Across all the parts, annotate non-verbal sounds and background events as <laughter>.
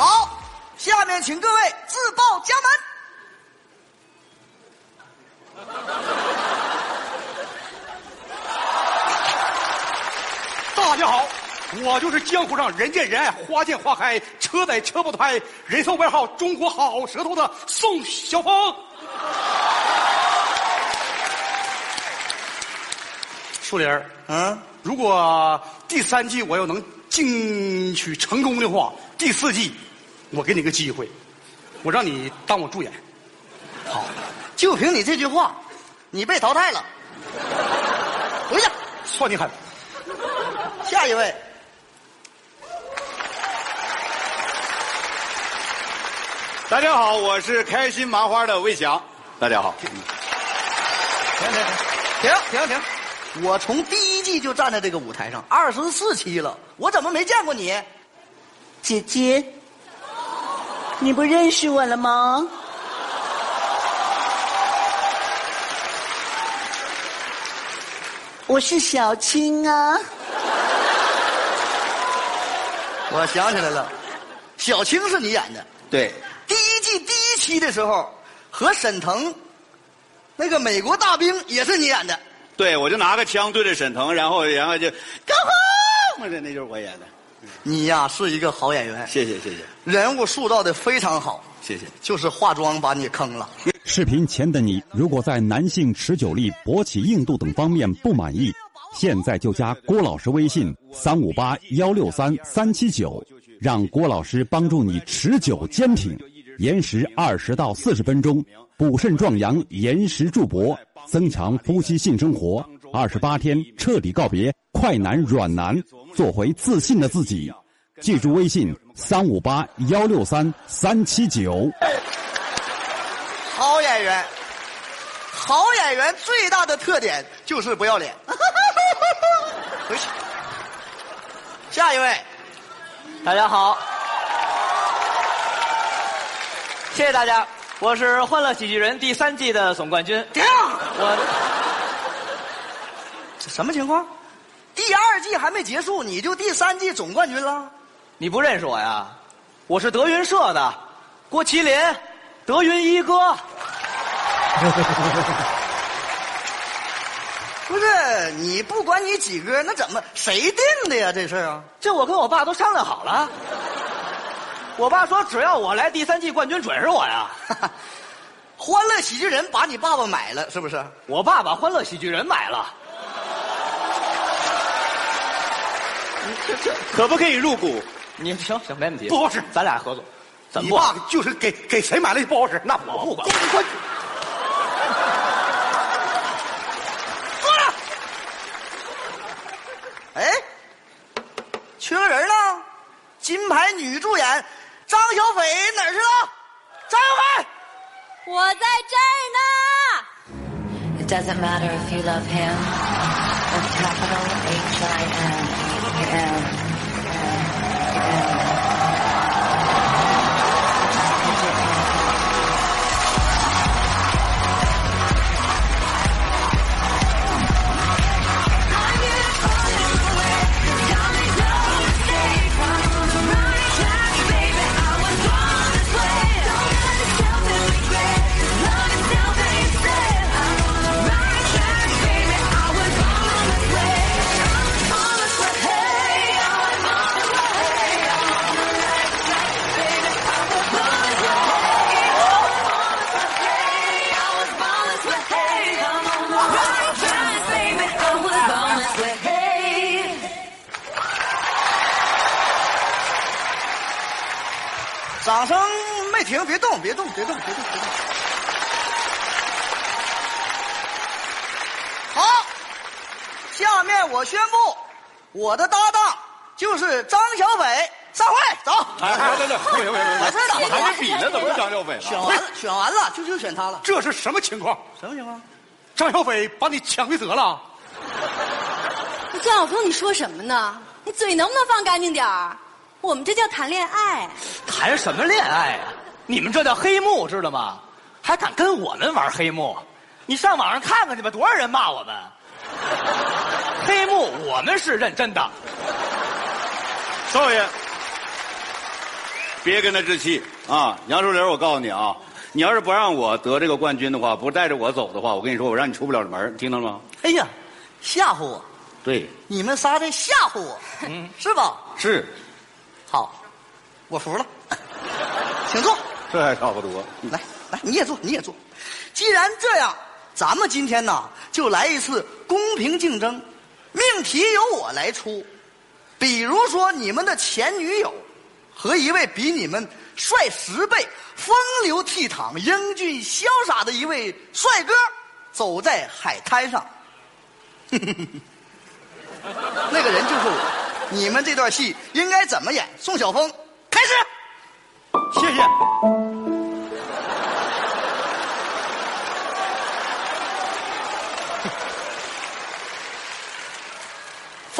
好，下面请各位自报家门。<laughs> 大家好，我就是江湖上人见人爱、花见花开、车载车爆胎、人送外号“中国好舌头”的宋晓峰。<laughs> 树林儿，嗯，如果第三季我要能进取成功的话，第四季我给你个机会，我让你当我助演。好，就凭你这句话，你被淘汰了。回去，算你狠。下一位。大家好，我是开心麻花的魏翔。大家好，停停停停停停！我从第一季就站在这个舞台上，二十四期了，我怎么没见过你？姐姐，你不认识我了吗？我是小青啊。我想起来了，小青是你演的。对，第一季第一期的时候，和沈腾，那个美国大兵也是你演的。对，我就拿个枪对着沈腾，然后然后就高呼，那那就是我演的。你呀是一个好演员，谢谢谢谢人物塑造的非常好，谢谢。就是化妆把你坑了。视频前的你，如果在男性持久力、勃起硬度等方面不满意，现在就加郭老师微信三五八幺六三三七九，让郭老师帮助你持久坚挺，延时二十到四十分钟，补肾壮阳，延时助勃，增强夫妻性生活，二十八天彻底告别快男软男，做回自信的自己。记住微信三五八幺六三三七九。好演员，好演员最大的特点就是不要脸。<laughs> 回去，下一位，大家好，谢谢大家，我是《欢乐喜剧人》第三季的总冠军。停！我这什么情况？第二季还没结束，你就第三季总冠军了？你不认识我呀？我是德云社的郭麒麟，德云一哥。<laughs> 不是你不管你几哥，那怎么谁定的呀？这事儿啊？这我跟我爸都商量好了。我爸说，只要我来第三季冠军，准是我呀。<laughs> 欢乐喜剧人把你爸爸买了，是不是？我爸把《欢乐喜剧人》买了。<laughs> 可不可以入股？你行行没问题，不好使咱俩合作。怎么你不好爸就是给给谁买了不好使，那我不管。关 <laughs> 坐着。哎，缺个人呢？金牌女助演张小斐哪儿去了？张小斐，我在这儿呢。It doesn't matter if you love him with capital H I M 动，别动，别动，别动，别动。好，下面我宣布，我的搭档就是张小斐，散会，走。哎，来来来，不行不行不完事了我还没比呢，怎么就张小斐了？选完了，选完了，就就选他了。这是什么情况？什么情况？张小斐把你抢回得了？张晓峰，你说什么呢？你嘴能不能放干净点儿？我们这叫谈恋爱。谈什么恋爱啊？你们这叫黑幕，知道吗？还敢跟我们玩黑幕？你上网上看看去吧，多少人骂我们。黑幕，我们是认真的。少爷，别跟他置气啊！杨树林，我告诉你啊，你要是不让我得这个冠军的话，不带着我走的话，我跟你说，我让你出不了门，听到了吗？哎呀，吓唬我！对，你们仨在吓唬我，嗯，是吧？是，好，我服了，请坐。这还差不多。来来，你也坐，你也坐。既然这样，咱们今天呢，就来一次公平竞争，命题由我来出。比如说，你们的前女友和一位比你们帅十倍、风流倜傥、英俊潇洒的一位帅哥，走在海滩上。<laughs> 那个人就是我。你们这段戏应该怎么演？宋晓峰，开始。谢谢。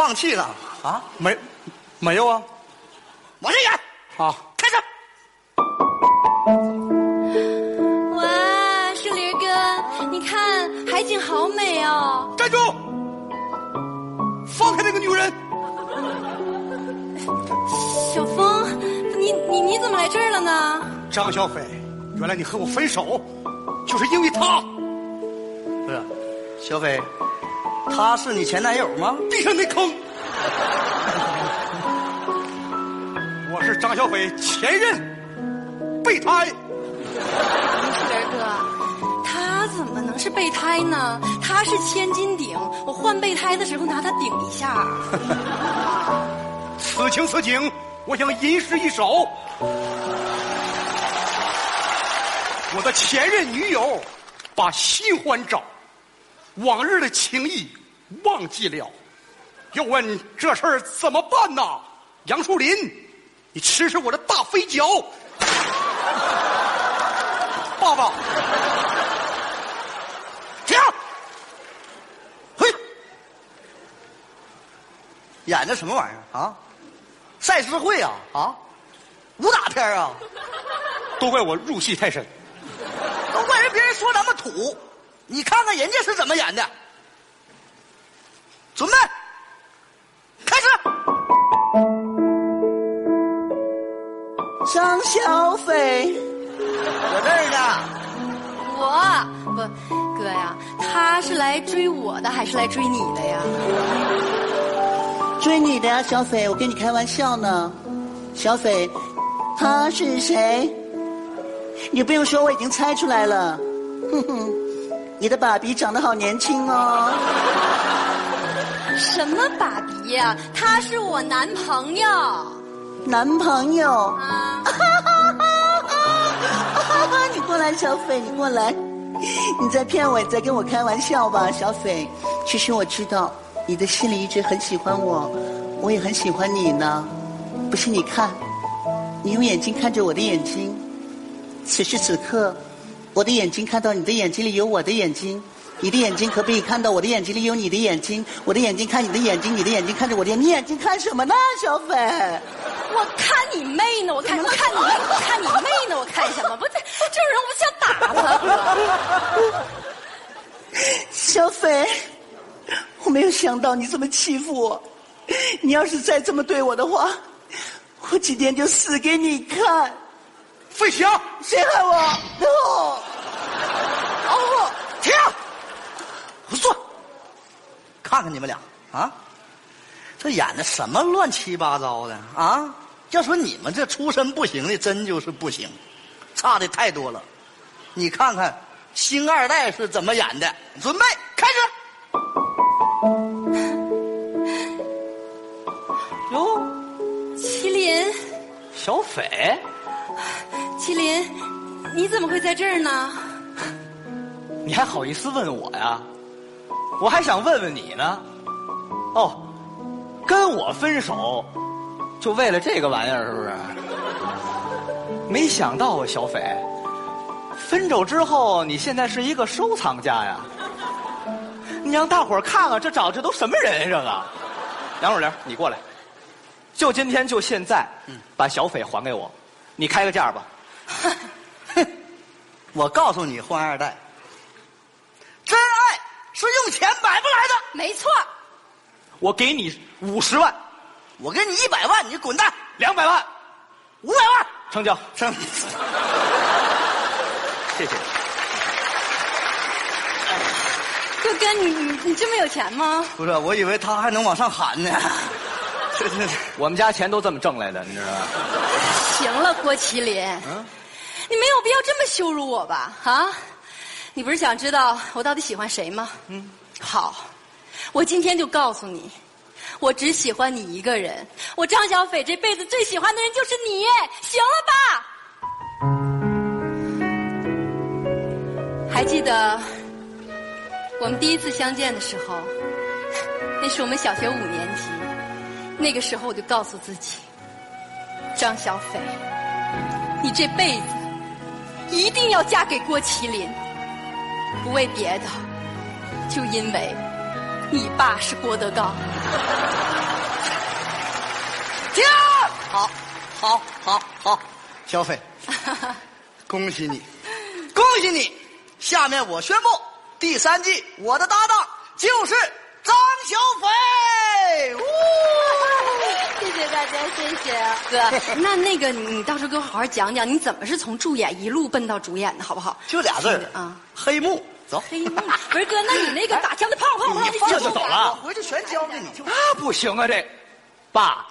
放弃了啊？没，没有啊。往下演。好，开始。哇，树林哥，你看海景好美哦。站住！放开那个女人！小峰，你你你怎么来这儿了呢？张小斐，原来你和我分手，就是因为他。不是，小斐，他是你前男友吗？闭上那坑！我是张小斐前任，备胎。树林哥，他怎么能是备胎呢？他是千斤顶，我换备胎的时候拿他顶一下。此情此景，我想吟诗一首。我的前任女友把新欢找，往日的情谊忘记了，又问这事儿怎么办呐？杨树林，你吃吃我的大飞脚，爸爸，停！嘿，演的什么玩意儿啊？赛诗会啊啊，武打片啊，都怪我入戏太深。都怪人别人说咱们土，你看看人家是怎么演的。准备，开始。张小斐，我这儿呢。我不，哥呀，他是来追我的还是来追你的呀？追你的呀，小斐，我跟你开玩笑呢。小斐，他是谁？你不用说，我已经猜出来了。哼哼，你的爸比长得好年轻哦。什么爸比呀？他是我男朋友男朋友。啊！<laughs> 你过来，小斐，你过来。你在骗我，你在跟我开玩笑吧，小斐。其实我知道，你的心里一直很喜欢我，我也很喜欢你呢。不信你看，你用眼睛看着我的眼睛。此时此刻，我的眼睛看到你的眼睛里有我的眼睛，你的眼睛可不可以看到我的眼睛里有你的眼睛？我的眼睛看你的眼睛，你的眼睛看着我的眼睛，你眼睛看什么呢，小斐？我看你妹呢！我看我看你我看你妹呢！我看什么？不，这这种人我想打他。小斐，我没有想到你这么欺负我，你要是再这么对我的话，我今天就死给你看。费翔，谁害我？哦，哦，停！不坐。看看你们俩啊，这演的什么乱七八糟的啊！要说你们这出身不行的，真就是不行，差的太多了。你看看星二代是怎么演的？准备开始。哟，麒麟，小斐，麒麟，你怎么会在这儿呢？你还好意思问我呀？我还想问问你呢。哦，跟我分手，就为了这个玩意儿是不是？没想到啊，小斐，分手之后你现在是一个收藏家呀。你让大伙儿看看，这找这都什么人这个？杨树林，你过来。就今天，就现在，把小斐还给我，你开个价吧。<laughs> 我告诉你，欢二代，真爱是用钱买不来的。没错，我给你五十万，我给你一百万，你滚蛋！两百万，五百万，成交，成。<laughs> 谢谢。哥哥，你你你这么有钱吗？不是，我以为他还能往上喊呢。这 <laughs> 这我们家钱都这么挣来的，你知道吗？行了，郭麒麟，你没有必要这么羞辱我吧？啊，你不是想知道我到底喜欢谁吗？嗯，好，我今天就告诉你，我只喜欢你一个人。我张小斐这辈子最喜欢的人就是你，行了吧？还记得我们第一次相见的时候，那是我们小学五年级。那个时候我就告诉自己，张小斐，你这辈子一定要嫁给郭麒麟，不为别的，就因为你爸是郭德纲。停！好，好，好，好，小斐，<laughs> 恭喜你，恭喜你！下面我宣布，第三季我的搭档就是张小斐。呜谢谢大家，谢谢哥。那那个你你到时候给我好好讲讲，你怎么是从助演一路奔到主演的，好不好？就俩字儿啊，黑幕。走，黑幕不是哥，那你那个打枪的胖胖胖，你放这就走了我回去全交给你。那啊，不行啊，这，爸，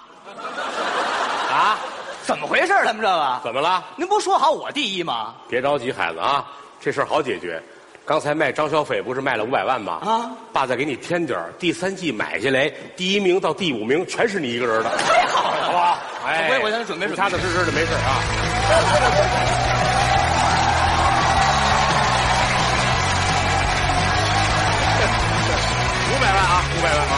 啊，怎么回事儿？他们这个，怎么了？您不说好我第一吗？别着急，孩子啊，这事儿好解决。刚才卖张小斐不是卖了五百万吗？啊，爸再给你添点儿第三季买下来，第一名到第五名全是你一个人的，太好了，好不好？哎，我我先准备准备踏踏实实的，没事啊。<laughs> 五百万啊，五百万啊！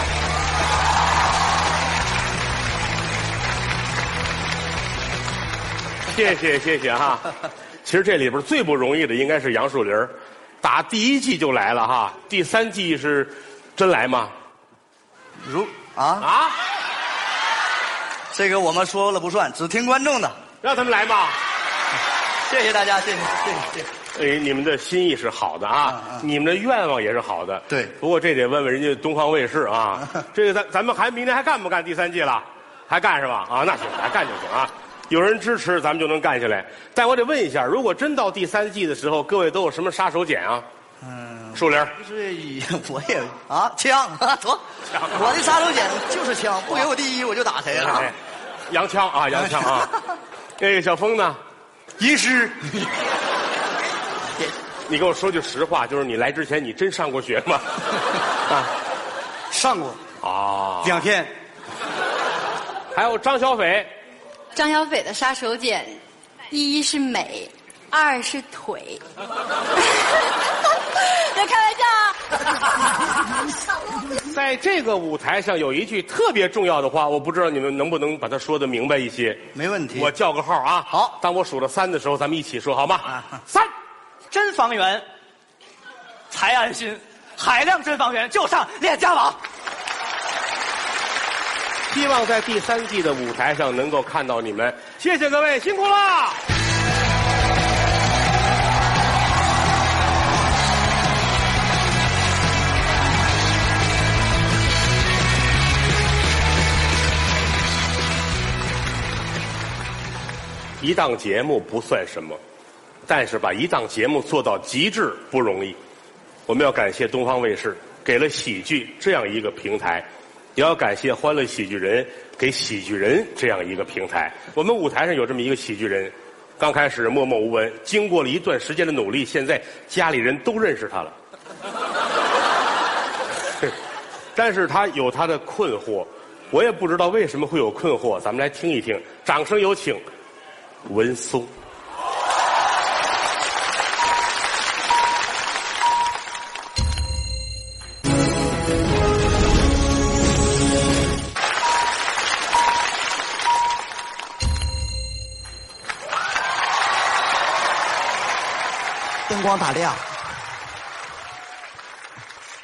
谢谢谢谢哈。其实这里边最不容易的应该是杨树林儿打第一季就来了哈，第三季是真来吗？如啊，啊，这个我们说了不算，只听观众的。让他们来吧。谢谢大家，谢谢，谢谢。哎，你们的心意是好的啊，嗯嗯你们的愿望也是好的。对不过这得问问人家东方卫视啊，<laughs> 这个咱咱们还明年还干不干第三季了？还干是吧？啊，那行，还干就行啊。有人支持，咱们就能干下来。但我得问一下，如果真到第三季的时候，各位都有什么杀手锏啊？嗯，树林是 <laughs> 我也啊，枪 <laughs> 啊，得，我的杀手锏就是枪，不给我第一我就打谁了。哎，洋枪啊，洋枪啊。<laughs> 那个小峰呢？吟诗，你跟我说句实话，就是你来之前，你真上过学吗？啊上过啊！两天，还有张小斐，张小斐的杀手锏，一是美，二是腿。<laughs> 别开玩笑啊！<laughs> 在这个舞台上有一句特别重要的话，我不知道你们能不能把它说的明白一些。没问题。我叫个号啊，好当我数到三的时候，咱们一起说好吗？啊三，真房源，才安心。海量真房源就上链家网。希望在第三季的舞台上能够看到你们。谢谢各位，辛苦了。一档节目不算什么，但是把一档节目做到极致不容易。我们要感谢东方卫视给了喜剧这样一个平台，也要感谢欢乐喜剧人给喜剧人这样一个平台。我们舞台上有这么一个喜剧人，刚开始默默无闻，经过了一段时间的努力，现在家里人都认识他了。<laughs> 但是他有他的困惑，我也不知道为什么会有困惑，咱们来听一听。掌声有请文松。光打亮，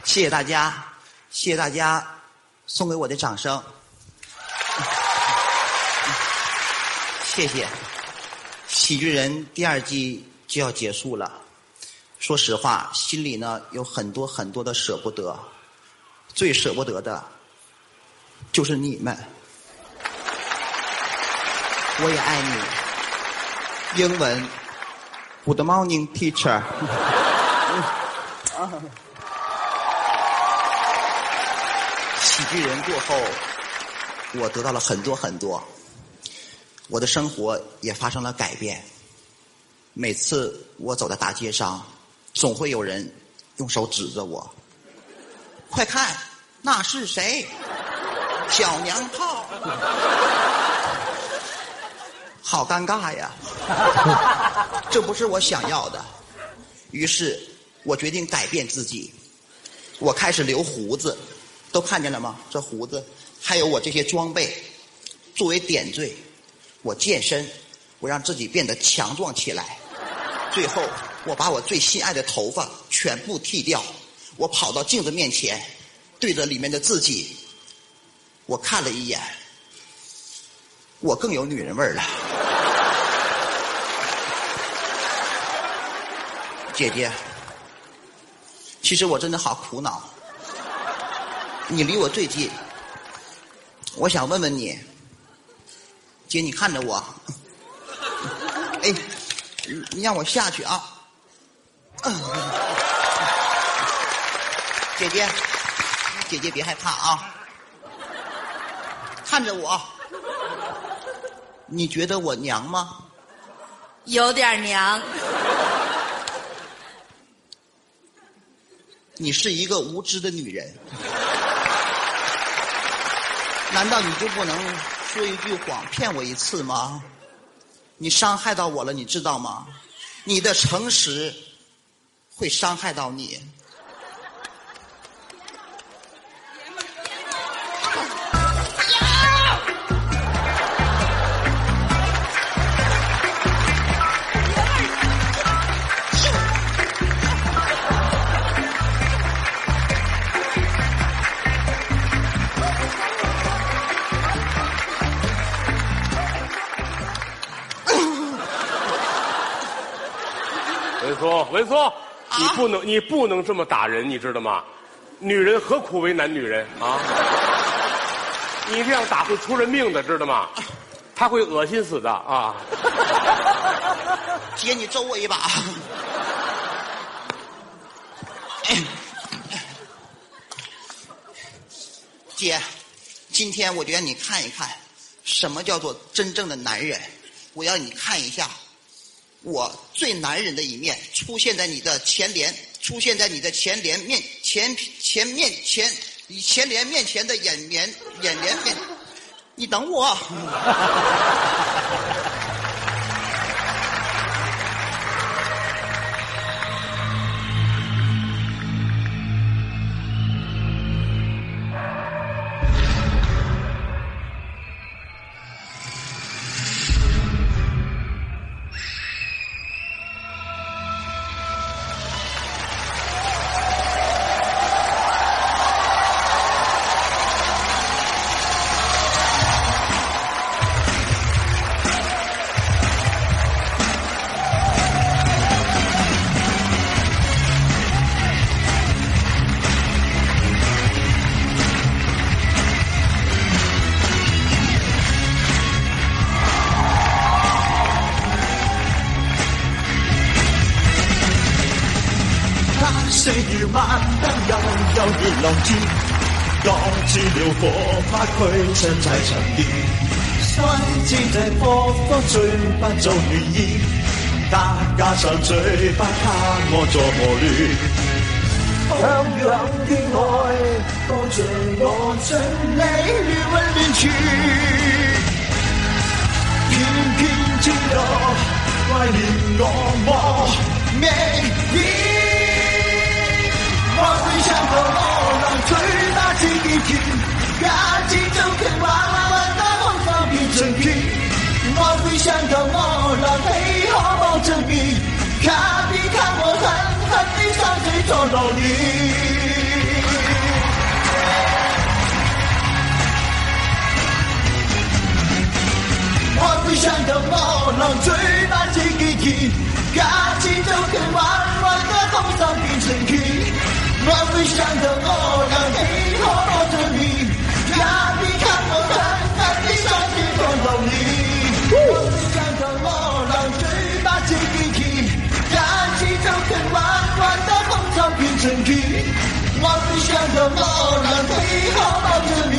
谢谢大家，谢谢大家送给我的掌声，谢谢。喜剧人第二季就要结束了，说实话，心里呢有很多很多的舍不得，最舍不得的就是你们，我也爱你，英文，Good morning, teacher。<laughs> 喜剧人过后，我得到了很多很多，我的生活也发生了改变。每次我走在大街上，总会有人用手指着我，快看，那是谁？小娘炮，好尴尬呀！<laughs> 这不是我想要的，于是我决定改变自己，我开始留胡子，都看见了吗？这胡子，还有我这些装备，作为点缀，我健身，我让自己变得强壮起来。最后，我把我最心爱的头发。全部剃掉，我跑到镜子面前，对着里面的自己，我看了一眼，我更有女人味了。姐姐，其实我真的好苦恼。你离我最近，我想问问你，姐，你看着我，<laughs> 哎，你让我下去啊！<laughs> 姐姐，姐姐别害怕啊，看着我，你觉得我娘吗？有点娘。你是一个无知的女人，<laughs> 难道你就不能说一句谎骗我一次吗？你伤害到我了，你知道吗？你的诚实会伤害到你。文松，文松，你不能，你不能这么打人，你知道吗？女人何苦为难女人啊？你这样打会出人命的，知道吗？他会恶心死的啊！姐，你揍我一把。姐，今天我就让你看一看，什么叫做真正的男人。我要你看一下，我最男人的一面出现在你的前脸，出现在你的前脸面前前面前前脸面前的眼帘眼帘面。你等我。<laughs> 那歲月漫燈悠悠如浪尖，各自了火花驅散在塵煙。雖知這火火最不做願意，他加上最不他我作磨亂。向陽的爱，多謝我盡你亂溫亂處。偏偏知道懷念我莫命意。我會像個餓狼，嘴巴自己甜，牙齒就跟娃娃玩到紅燒變成片。我會像個餓狼，配合抱着你，看你看我狠狠地上嘴捉到你。我會像個餓狼，嘴巴自己甜，牙齒就跟娃娃的紅燒變成片。想着我让你抱着你，让你看我，真看你，相信不容易。我只想着我，让谁把心闭起，感情就像的风筝变成雨。我只想着我让你抱着你。